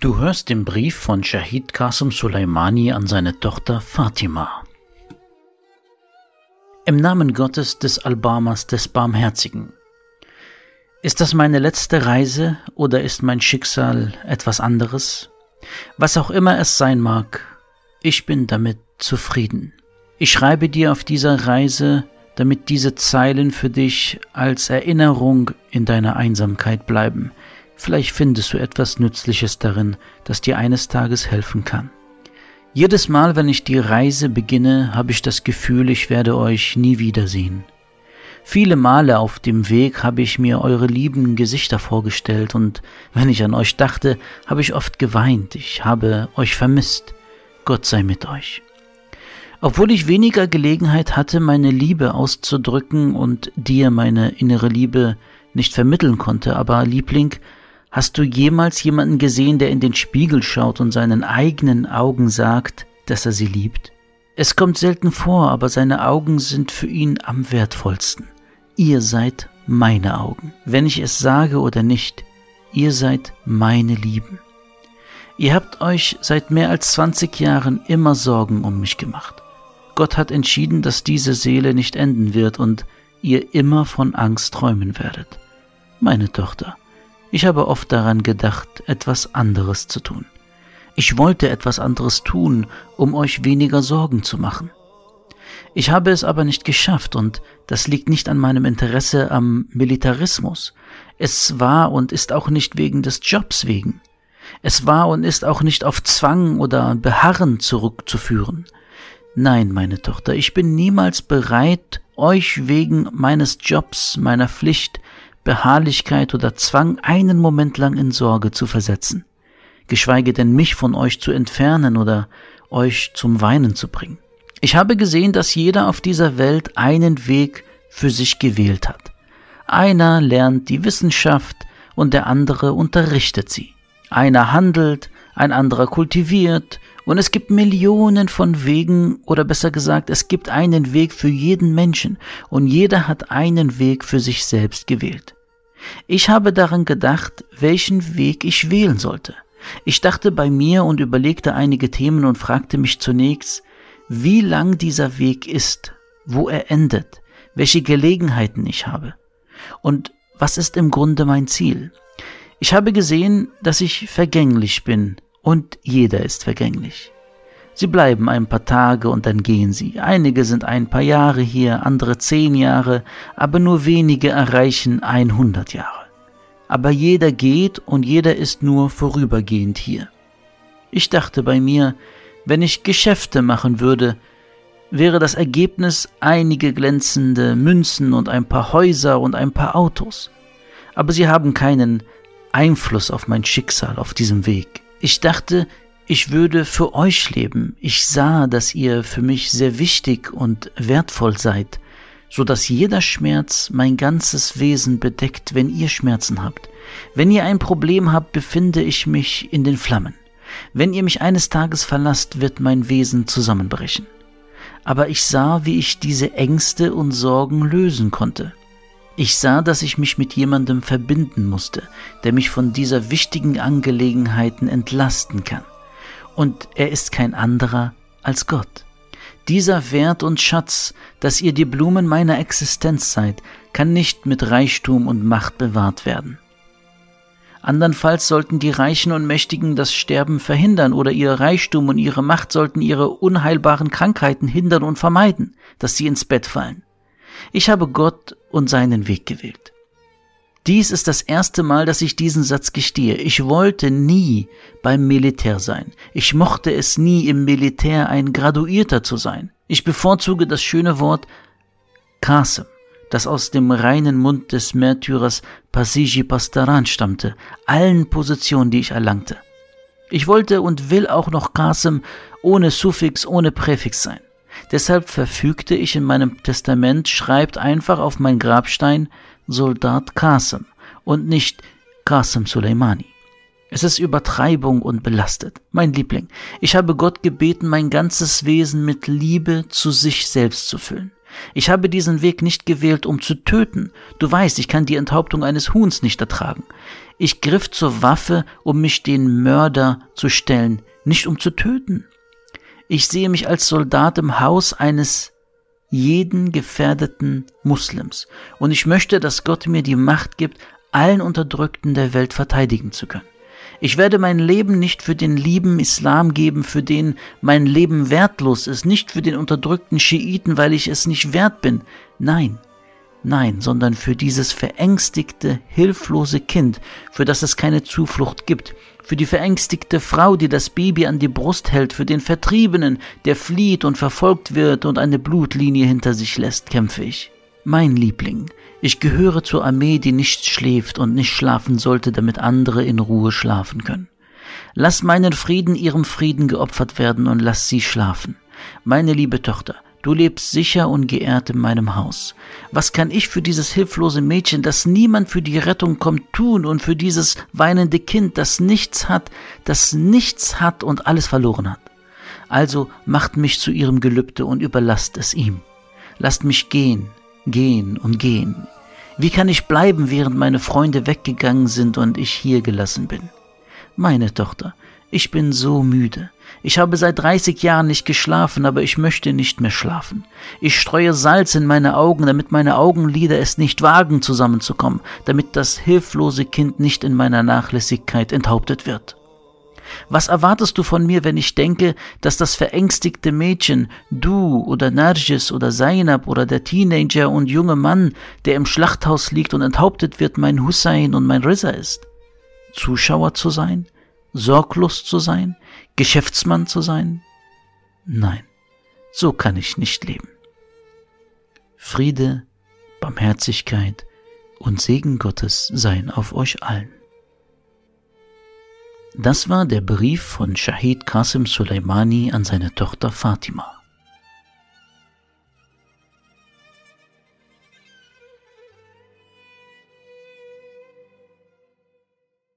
Du hörst den Brief von Shahid Qasem Soleimani an seine Tochter Fatima. Im Namen Gottes des Albamas des Barmherzigen. Ist das meine letzte Reise oder ist mein Schicksal etwas anderes? Was auch immer es sein mag, ich bin damit zufrieden. Ich schreibe dir auf dieser Reise, damit diese Zeilen für dich als Erinnerung in deiner Einsamkeit bleiben – Vielleicht findest du etwas Nützliches darin, das dir eines Tages helfen kann. Jedes Mal, wenn ich die Reise beginne, habe ich das Gefühl, ich werde euch nie wiedersehen. Viele Male auf dem Weg habe ich mir eure lieben Gesichter vorgestellt und wenn ich an euch dachte, habe ich oft geweint, ich habe euch vermisst. Gott sei mit euch. Obwohl ich weniger Gelegenheit hatte, meine Liebe auszudrücken und dir meine innere Liebe nicht vermitteln konnte, aber Liebling, Hast du jemals jemanden gesehen, der in den Spiegel schaut und seinen eigenen Augen sagt, dass er sie liebt? Es kommt selten vor, aber seine Augen sind für ihn am wertvollsten. Ihr seid meine Augen. Wenn ich es sage oder nicht, ihr seid meine Lieben. Ihr habt euch seit mehr als 20 Jahren immer Sorgen um mich gemacht. Gott hat entschieden, dass diese Seele nicht enden wird und ihr immer von Angst träumen werdet. Meine Tochter, ich habe oft daran gedacht, etwas anderes zu tun. Ich wollte etwas anderes tun, um euch weniger Sorgen zu machen. Ich habe es aber nicht geschafft und das liegt nicht an meinem Interesse am Militarismus. Es war und ist auch nicht wegen des Jobs wegen. Es war und ist auch nicht auf Zwang oder Beharren zurückzuführen. Nein, meine Tochter, ich bin niemals bereit, euch wegen meines Jobs, meiner Pflicht, Beharrlichkeit oder Zwang einen Moment lang in Sorge zu versetzen, geschweige denn mich von euch zu entfernen oder euch zum Weinen zu bringen. Ich habe gesehen, dass jeder auf dieser Welt einen Weg für sich gewählt hat. Einer lernt die Wissenschaft und der andere unterrichtet sie. Einer handelt, ein anderer kultiviert, und es gibt Millionen von Wegen, oder besser gesagt, es gibt einen Weg für jeden Menschen, und jeder hat einen Weg für sich selbst gewählt. Ich habe daran gedacht, welchen Weg ich wählen sollte. Ich dachte bei mir und überlegte einige Themen und fragte mich zunächst, wie lang dieser Weg ist, wo er endet, welche Gelegenheiten ich habe und was ist im Grunde mein Ziel. Ich habe gesehen, dass ich vergänglich bin und jeder ist vergänglich. Sie bleiben ein paar Tage und dann gehen sie. Einige sind ein paar Jahre hier, andere zehn Jahre, aber nur wenige erreichen 100 Jahre. Aber jeder geht und jeder ist nur vorübergehend hier. Ich dachte bei mir, wenn ich Geschäfte machen würde, wäre das Ergebnis einige glänzende Münzen und ein paar Häuser und ein paar Autos. Aber sie haben keinen Einfluss auf mein Schicksal auf diesem Weg. Ich dachte, ich würde für euch leben. Ich sah, dass ihr für mich sehr wichtig und wertvoll seid, so dass jeder Schmerz mein ganzes Wesen bedeckt, wenn ihr Schmerzen habt. Wenn ihr ein Problem habt, befinde ich mich in den Flammen. Wenn ihr mich eines Tages verlasst, wird mein Wesen zusammenbrechen. Aber ich sah, wie ich diese Ängste und Sorgen lösen konnte. Ich sah, dass ich mich mit jemandem verbinden musste, der mich von dieser wichtigen Angelegenheiten entlasten kann. Und er ist kein anderer als Gott. Dieser Wert und Schatz, dass ihr die Blumen meiner Existenz seid, kann nicht mit Reichtum und Macht bewahrt werden. Andernfalls sollten die Reichen und Mächtigen das Sterben verhindern oder ihr Reichtum und ihre Macht sollten ihre unheilbaren Krankheiten hindern und vermeiden, dass sie ins Bett fallen. Ich habe Gott und seinen Weg gewählt. Dies ist das erste Mal, dass ich diesen Satz gestehe. Ich wollte nie beim Militär sein. Ich mochte es nie, im Militär ein Graduierter zu sein. Ich bevorzuge das schöne Wort Kasem, das aus dem reinen Mund des Märtyrers Pasiji Pastaran stammte, allen Positionen, die ich erlangte. Ich wollte und will auch noch Kasem ohne Suffix, ohne Präfix sein. Deshalb verfügte ich in meinem Testament, schreibt einfach auf mein Grabstein Soldat Qasem und nicht Qasem Soleimani. Es ist Übertreibung und belastet. Mein Liebling, ich habe Gott gebeten, mein ganzes Wesen mit Liebe zu sich selbst zu füllen. Ich habe diesen Weg nicht gewählt, um zu töten. Du weißt, ich kann die Enthauptung eines Huhns nicht ertragen. Ich griff zur Waffe, um mich den Mörder zu stellen, nicht um zu töten. Ich sehe mich als Soldat im Haus eines jeden gefährdeten Muslims. Und ich möchte, dass Gott mir die Macht gibt, allen Unterdrückten der Welt verteidigen zu können. Ich werde mein Leben nicht für den lieben Islam geben, für den mein Leben wertlos ist, nicht für den unterdrückten Schiiten, weil ich es nicht wert bin. Nein, nein, sondern für dieses verängstigte, hilflose Kind, für das es keine Zuflucht gibt, für die verängstigte Frau, die das Baby an die Brust hält, für den Vertriebenen, der flieht und verfolgt wird und eine Blutlinie hinter sich lässt, kämpfe ich. Mein Liebling, ich gehöre zur Armee, die nicht schläft und nicht schlafen sollte, damit andere in Ruhe schlafen können. Lass meinen Frieden ihrem Frieden geopfert werden und lass sie schlafen. Meine liebe Tochter, du lebst sicher und geehrt in meinem Haus. Was kann ich für dieses hilflose Mädchen, das niemand für die Rettung kommt, tun und für dieses weinende Kind, das nichts hat, das nichts hat und alles verloren hat? Also macht mich zu ihrem Gelübde und überlasst es ihm. Lasst mich gehen, gehen und gehen. Wie kann ich bleiben, während meine Freunde weggegangen sind und ich hier gelassen bin? Meine Tochter, ich bin so müde. Ich habe seit 30 Jahren nicht geschlafen, aber ich möchte nicht mehr schlafen. Ich streue Salz in meine Augen, damit meine Augenlider es nicht wagen, zusammenzukommen, damit das hilflose Kind nicht in meiner Nachlässigkeit enthauptet wird. Was erwartest du von mir, wenn ich denke, dass das verängstigte Mädchen, du oder Narjis oder Zainab oder der Teenager und junge Mann, der im Schlachthaus liegt und enthauptet wird, mein Hussein und mein Riza ist? Zuschauer zu sein? Sorglos zu sein? Geschäftsmann zu sein? Nein, so kann ich nicht leben. Friede, Barmherzigkeit und Segen Gottes seien auf euch allen. Das war der Brief von Shahid Qasim Soleimani an seine Tochter Fatima.